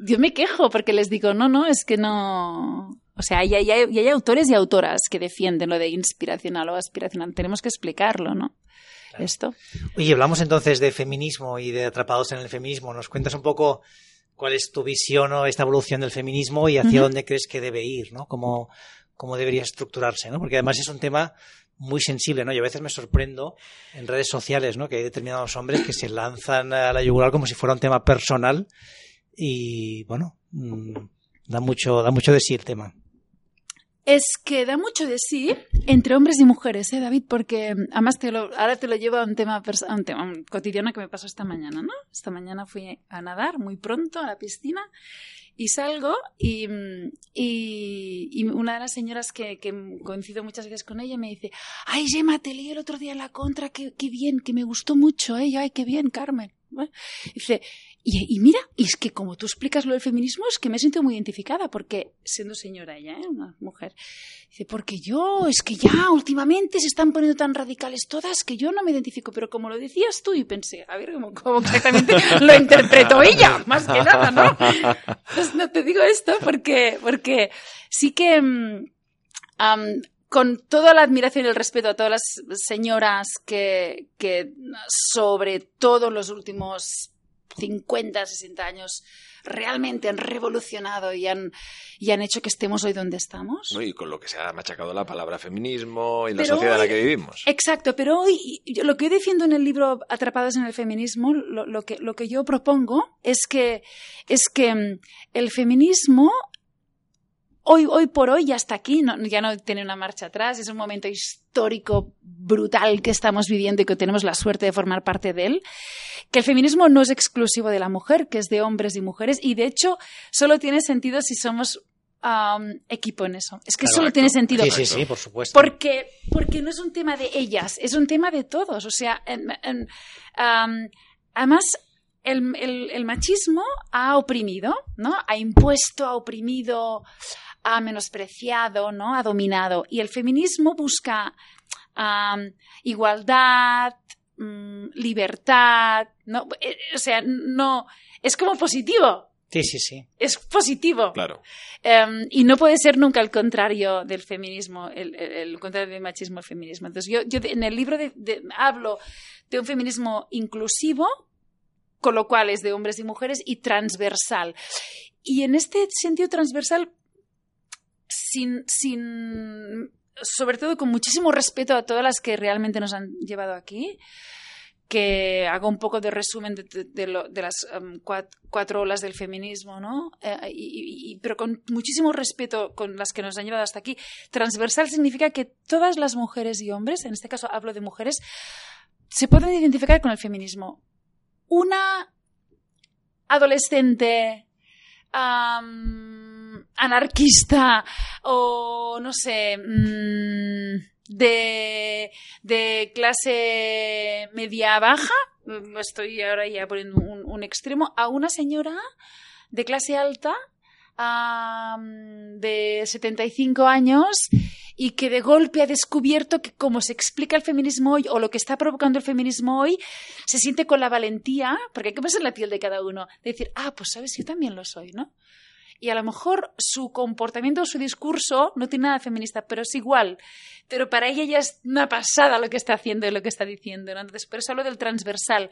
yo me quejo porque les digo, no, no, es que no... O sea, y hay, hay, autores y autoras que defienden lo de inspiracional o aspiracional. Tenemos que explicarlo, ¿no? Esto. Oye, hablamos entonces de feminismo y de atrapados en el feminismo. ¿Nos cuentas un poco cuál es tu visión o esta evolución del feminismo y hacia dónde crees que debe ir, ¿no? Como, cómo debería estructurarse, ¿no? Porque además es un tema muy sensible, ¿no? Yo a veces me sorprendo en redes sociales, ¿no? Que hay determinados hombres que se lanzan a la yugular como si fuera un tema personal y, bueno, mm, da mucho, da mucho de sí el tema. Es que da mucho de sí entre hombres y mujeres, ¿eh, David? Porque mm, además te lo, ahora te lo llevo a un tema, a un tema cotidiano que me pasó esta mañana, ¿no? Esta mañana fui a nadar muy pronto a la piscina y salgo y, y, una de las señoras que, que, coincido muchas veces con ella me dice, ay Gemma, te leí el otro día en la contra, qué, qué bien, que me gustó mucho, ¿eh? ay, qué bien, Carmen. Dice, y, mira, y es que como tú explicas lo del feminismo, es que me siento muy identificada, porque siendo señora ella, ¿eh? una mujer, dice, porque yo, es que ya últimamente se están poniendo tan radicales todas que yo no me identifico, pero como lo decías tú, y pensé, a ver cómo, exactamente lo interpretó ella, más que nada, ¿no? Pues no te digo esto porque, porque sí que... Um, con toda la admiración y el respeto a todas las señoras que, que sobre todo en los últimos 50, 60 años realmente han revolucionado y han, y han hecho que estemos hoy donde estamos. y con lo que se ha machacado la palabra feminismo y la sociedad en la que vivimos. Exacto, pero hoy lo que yo defiendo en el libro Atrapados en el feminismo, lo, que, lo que yo propongo es que, es que mm, el feminismo hoy, hoy por hoy ya está aquí, ya no tiene una marcha atrás, es un momento histórico brutal que estamos viviendo y que tenemos la suerte de formar parte de él, que el feminismo no es exclusivo de la mujer, que es de hombres y mujeres, y de hecho solo tiene sentido si somos equipo en eso. Es que solo tiene sentido. Sí, sí, sí, por supuesto. Porque, porque no es un tema de ellas, es un tema de todos. O sea, además, el, el, machismo ha oprimido, ¿no? Ha impuesto, ha oprimido, ha menospreciado, ¿no? Ha dominado. Y el feminismo busca igualdad, mm, libertad, ¿no? Eh, o sea, no, es como positivo. Sí, sí, sí. Es positivo. Claro. Em, y no puede ser nunca el contrario del feminismo, el, contrario del machismo, el feminismo. Entonces, yo, yo en el libro hablo de un feminismo inclusivo, con lo cual es de hombres y mujeres, y transversal. Y en este sentido transversal sin, sin, sobre todo con muchísimo respeto a todas las que realmente nos han llevado aquí, que hago un poco de resumen de, las um, cuatro, olas del feminismo, ¿no? Eh, y, pero con muchísimo respeto con las que nos han llevado hasta aquí. Transversal significa que todas las mujeres y hombres, en este caso hablo de mujeres, se pueden identificar con el feminismo. Una adolescente anarquista o no sé, mm, de, de clase media baja, estoy ahora ya poniendo un, extremo, a una señora de clase alta de 75 años y que de golpe ha descubierto que como se explica el feminismo hoy o lo que está provocando el feminismo hoy, se siente con la valentía, porque hay que en la piel de cada uno, de decir, ah, pues sabes, yo también lo soy, ¿no? Y a lo mejor su comportamiento o su discurso no tiene nada feminista, pero es igual. Pero para ella ya es una pasada lo que está haciendo y lo que está diciendo. ¿no? Entonces, por eso hablo del transversal,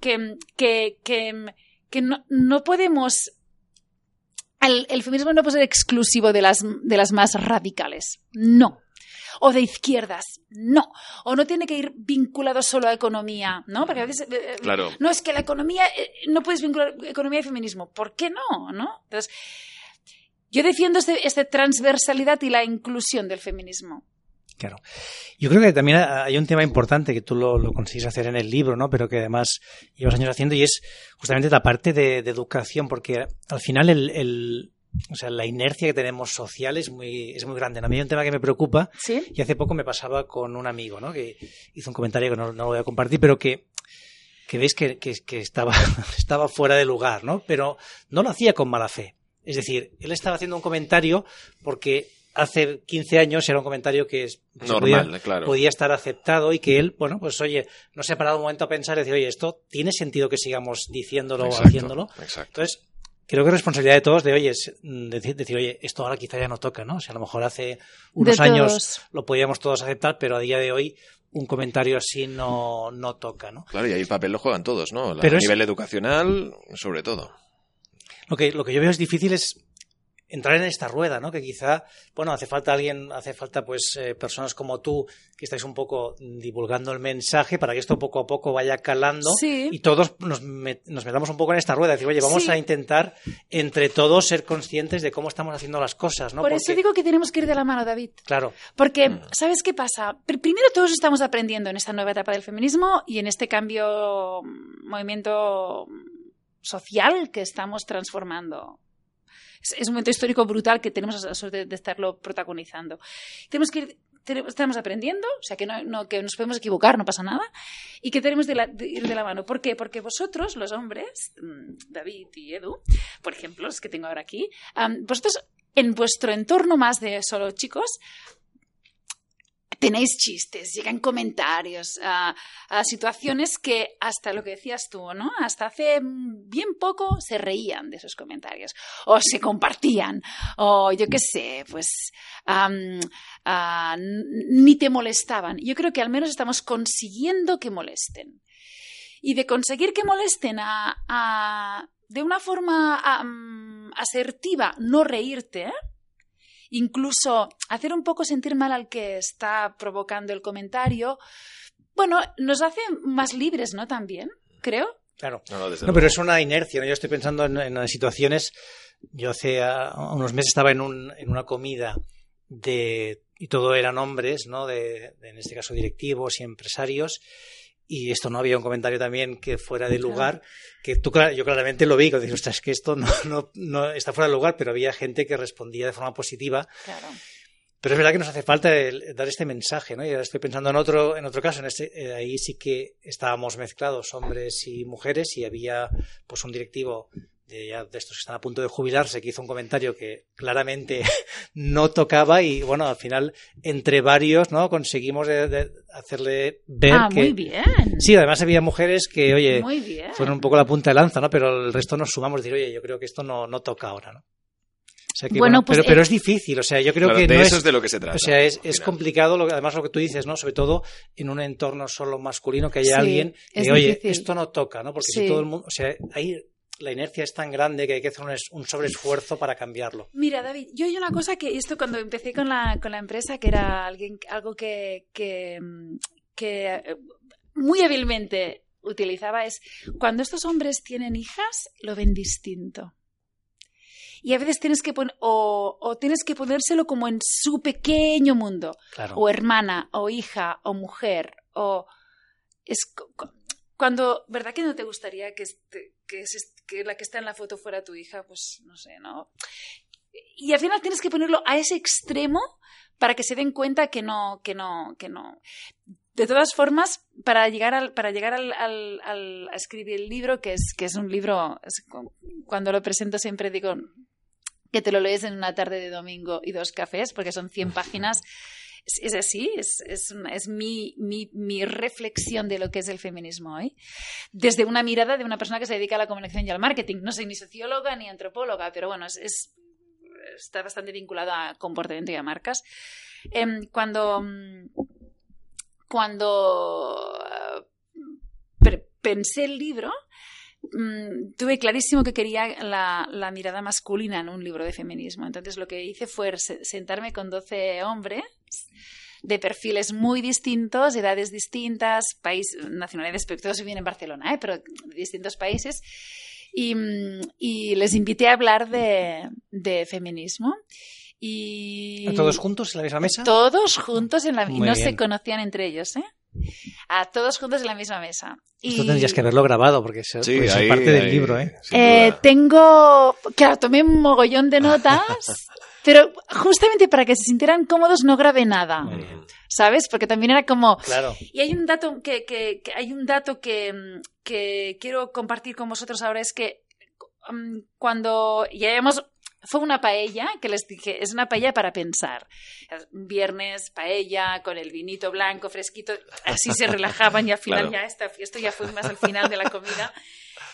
que, que, que, que no, no podemos el, el, feminismo no puede ser exclusivo de las, de las más radicales. No. O de izquierdas. No. O no tiene que ir vinculado solo a economía, ¿no? Porque a veces. eh, Claro. No, es que la economía. eh, no puedes vincular economía y feminismo. ¿Por qué no? ¿No? Entonces. Yo defiendo este, esta transversalidad y la inclusión del feminismo. Claro. Yo creo que también hay un tema importante que tú lo, lo consigues hacer en el libro, ¿no? Pero que además llevas años haciendo y es justamente la parte de, de educación, porque al final el, el, o sea, la inercia que tenemos social es muy, es muy grande. A mí hay un tema que me preocupa ¿Sí? y hace poco me pasaba con un amigo, ¿no? Que hizo un comentario que no, no lo voy a compartir, pero que que veis que, que, que estaba, estaba fuera de lugar, ¿no? Pero no lo hacía con mala fe. Es decir, él estaba haciendo un comentario porque hace 15 años era un comentario que es, Normal, podía, claro. podía estar aceptado y que él, bueno, pues oye, no se ha parado un momento a pensar y decir, oye, esto tiene sentido que sigamos diciéndolo o haciéndolo. Exacto. Entonces, creo que es responsabilidad de todos de, oye, es, mm, decir, decir, oye, esto ahora quizá ya no toca, ¿no? O sea, a lo mejor hace unos De años todos. lo podíamos todos aceptar, pero a día de hoy un comentario así no, no toca, ¿no? Claro, y ahí el papel lo juegan todos, ¿no? La- Pero a es- nivel educacional, sobre todo. Lo que, lo que yo veo es difícil es entrar en esta rueda, ¿no? Que quizá, bueno, hace falta alguien, hace falta pues eh, personas como tú que estáis un poco divulgando el mensaje para que esto poco a poco vaya calando Sí. y todos nos, met- nos metamos un poco en esta rueda, decir, oye, vamos Sí. a intentar entre todos ser conscientes de cómo estamos haciendo las cosas, ¿no? Por eso digo que tenemos que ir de la mano, David. claro, Porque, ¿sabes qué pasa? Pr- Primero todos estamos aprendiendo en esta nueva etapa del feminismo y en este cambio, mm, movimiento social que estamos transformando. Es, un momento histórico brutal que tenemos la suerte de estarlo protagonizando. Tenemos que ir, estamos aprendiendo, o sea que, no, que nos podemos equivocar, no pasa nada, y que tenemos de la- ir de la mano. ¿Por qué? Porque vosotros, los hombres, mm, David y Edu, por ejemplo, los que tengo ahora aquí, vosotros en vuestro entorno más de solo chicos, tenéis chistes, llegan comentarios, a, situaciones que hasta lo que decías tú, ¿no? Hasta hace bien poco se reían de esos comentarios o se compartían o yo qué sé, pues ah, n- ni te molestaban. Yo creo que al menos estamos consiguiendo que molesten. Y de conseguir que molesten a, de una forma am, asertiva, no reírte. Incluso hacer un poco sentir mal al que está provocando el comentario, bueno, nos hace más libres, ¿no? También, creo. claro. No, no, desde No, pero es una inercia, ¿no? Yo estoy pensando en, en situaciones. Yo hace ah, unos meses estaba en, un, en una comida de y todo eran hombres, ¿no? De, de, en este caso directivos y empresarios. Y esto no había un comentario también que fuera de lugar, que tú yo claramente lo vi, que dije, ostras, es que esto no, no, no está fuera de lugar, pero había gente que respondía de forma positiva. Claro. Pero es verdad que nos hace falta el- dar este mensaje, ¿no? Y ahora estoy pensando en otro, en otro caso, en este, eh, ahí sí que estábamos mezclados, hombres y mujeres, y había pues un directivo de, ya de estos que están a punto de jubilarse que hizo un comentario que claramente no tocaba y bueno, al final entre varios, ¿no? Conseguimos de- de hacerle ver ah, que muy bien. sí, además había mujeres que, oye, muy bien. fueron un poco la punta de lanza, ¿no? Pero el resto nos sumamos, decir, oye, yo creo que esto no, no toca ahora, ¿no? O sea que, Bueno, bueno, pues, pero, eh, pero es difícil, o sea, yo creo Claro, que de no eso es, es de lo que se trata. o sea, es, es complicado, lo, que- además lo que tú dices, ¿no? Sobre todo en un entorno solo masculino, que haya Sí, alguien que, es oye, difícil. esto no toca, ¿no? Porque Sí. si todo el mundo, o sea, ahí la inercia es tan grande que hay que hacer un, es- un sobreesfuerzo para cambiarlo. Mira, David, yo hay una cosa que esto cuando empecé con la, con la empresa, que era alguien, algo que, que, que, eh, muy hábilmente utilizaba, es cuando estos hombres tienen hijas, lo ven distinto. Y a veces tienes que poner, o, o tienes que ponérselo como en su pequeño mundo. Claro. o hermana, o hija, o mujer, o es cu- cu- cuando, ¿verdad que no te gustaría que, este- que, que la que está en la foto fuera tu hija? Pues no sé, ¿no? Y al final tienes que ponerlo a ese extremo para que se den cuenta que no, que no, que no. De todas formas, para llegar al, para llegar al, al- al- a escribir el libro, que es, que es un libro, es cu- cuando lo presento siempre digo que te lo lees en una tarde de domingo y dos cafés, porque son 100 páginas. Es, así, es, mi, reflexión de lo que es el feminismo hoy, desde una mirada de una persona que se dedica a la comunicación y al marketing. No soy ni socióloga ni antropóloga, pero bueno, es, es- está bastante vinculado a comportamiento y a marcas. Em, cuando eh, pensé el libro, mm, tuve clarísimo que quería la, mirada masculina en un libro de feminismo. Entonces lo que hice fue se- sentarme con 12 hombres de perfiles muy distintos, edades distintas, país, nacionalidades, porque todos viven en Barcelona, ¿eh? pero de distintos países. Y, y les invité a hablar de, de feminismo. Y ¿Todos juntos en la misma mesa? todos juntos en la y Muy no bien. se conocían entre ellos, ¿eh? A todos juntos en la misma mesa. Esto Y- tendrías que haberlo grabado porque es, Sí, ser ahí- parte del libro, ¿eh? Eh, tengo, claro, tomé un mogollón de notas, pero justamente para que se sintieran cómodos no grabé nada. ¿sabes? Porque también era como, Claro. y hay un dato que, que- que- hay un dato que, mm, que quiero compartir con vosotros ahora es que mm, cuando ya hemos fue una paella que les dije, es una paella para pensar. Viernes, paella, con el vinito blanco, fresquito, así se relajaban y al final Claro. ya esta, esto ya fue más al final de la comida.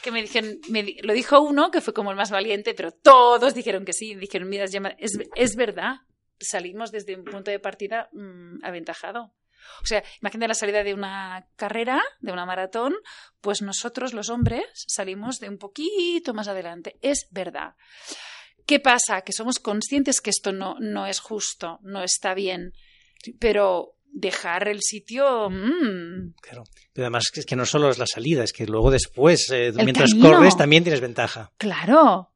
Que me dijeron, me lo dijo uno, que fue como el más valiente, pero todos dijeron que sí. Dijeron, mira, es, es verdad, salimos desde un punto de partida mm, aventajado. O sea, imagínate la salida de una carrera, de una maratón, pues nosotros los hombres salimos de un poquito más adelante. Es verdad. ¿Qué pasa? Que somos conscientes que esto no, no es justo, no está bien, pero dejar el sitio... mm, Claro. Pero además es que no solo es la salida, es que luego después, eh, mientras camino. corres, también tienes ventaja. claro.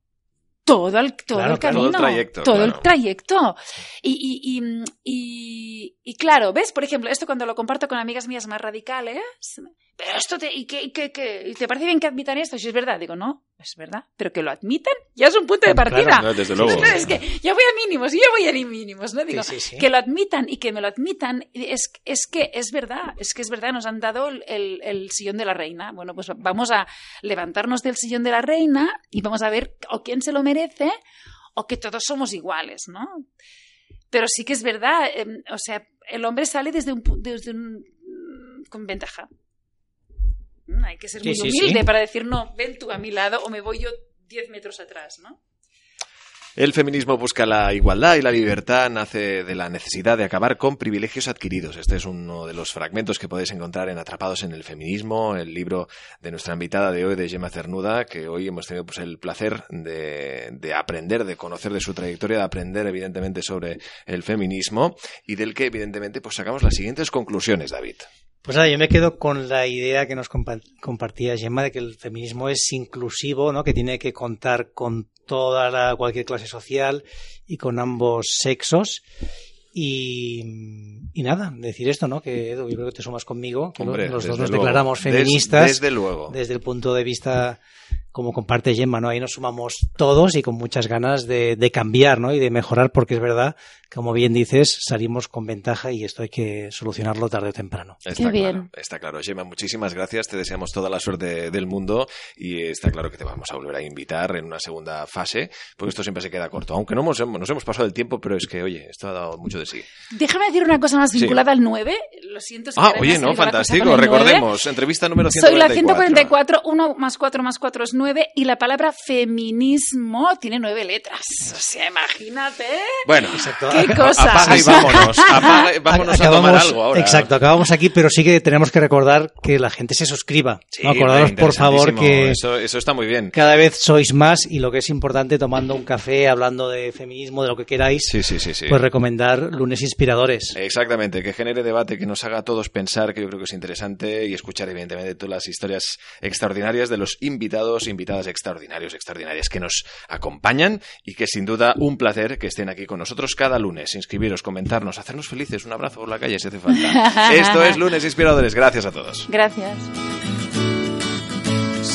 Todo el, todo Claro, el claro. camino. Todo el trayecto, todo el trayecto. Y, y, y, y- y claro, ¿ves? Por ejemplo, esto cuando lo comparto con amigas mías más radicales, pero esto te, ¿y qué, y qué- qué? ¿Y te parece bien que admitan esto? Si es verdad, digo, no, es verdad, pero que lo admitan ya es un punto de Claro, partida. No, desde luego. No, es que ya voy a mínimos y yo voy a mínimos, ¿no? Digo, Sí, sí, sí. que lo admitan y que me lo admitan, es, es que es verdad, es que es verdad, nos han dado el, el- el sillón de la reina. Bueno, pues vamos a levantarnos del sillón de la reina y vamos a ver o quién se lo merece o que todos somos iguales, ¿no? Pero sí que es verdad, em, o sea, el hombre sale desde un, pu- desde un con ventaja. Mm, Hay que ser Sí, muy sí, humilde sí. para decir, no, ven tú a mi lado o me voy yo 10 metros atrás, ¿no? El feminismo busca la igualdad y la libertad nace de la necesidad de acabar con privilegios adquiridos. Este es uno de los fragmentos que podéis encontrar en Atrapados en el Feminismo, el libro de nuestra invitada de hoy, de Gemma Cernuda, que hoy hemos tenido pues, el placer de, de aprender, de conocer de su trayectoria, de aprender evidentemente sobre el feminismo y del que evidentemente pues sacamos las siguientes conclusiones, David. Pues nada, yo me quedo con la idea que nos compa- compartía Gemma de que el feminismo es inclusivo, ¿no? que tiene que contar con toda la, cualquier clase social y con ambos sexos. Y, y nada, decir esto, ¿no? Que Edu, yo creo que te sumas conmigo, que Hombre, los dos nos luego. declaramos feministas desde luego. desde el punto de vista como comparte Gemma, ¿no? Ahí nos sumamos todos y con muchas ganas de, de cambiar, ¿no? Y de mejorar, porque es verdad, como bien dices, salimos con ventaja y esto hay que solucionarlo tarde o temprano. Está Qué bien. claro, está claro. Gemma, muchísimas gracias. Te deseamos toda la suerte del mundo y está claro que te vamos a volver a invitar en una segunda fase, porque esto siempre se queda corto. Aunque no hemos, nos hemos pasado el tiempo, pero es que, oye, esto ha dado mucho de sí. Déjame decir una cosa más Sí. vinculada al 9. Lo siento si Ah, oye, no, fantástico. con el 9. Recordemos, entrevista número Soy la 144. 144, 1 más 4 más 4 es 9 y la palabra feminismo tiene 9 letras. O sea, imagínate. Bueno, Exacto. ¡Qué cosa! apaga y vámonos. Apaga y vámonos a Acabamos- tomar algo ahora. Exacto, acabamos aquí, pero sí que tenemos que recordar que la gente se suscriba. Sí, ¿no? Acordaros, por favor, que Eso, eso está muy bien. cada vez sois más y lo que es importante, tomando un café, hablando de feminismo, de lo que queráis, Sí, sí, sí, sí. pues recomendar lunes inspiradores. Exactamente, que genere debate, que nos haga a todos pensar, que yo creo que es interesante, y escuchar, evidentemente, todas las historias extraordinarias de los invitados, invitadas extraordinarios, extraordinarias que nos acompañan, y que sin duda un placer que estén aquí con nosotros cada lunes. Inscribiros, comentarnos, hacernos felices, un abrazo por la calle si hace falta. Esto es Lunes Inspiradores, gracias a todos. Gracias.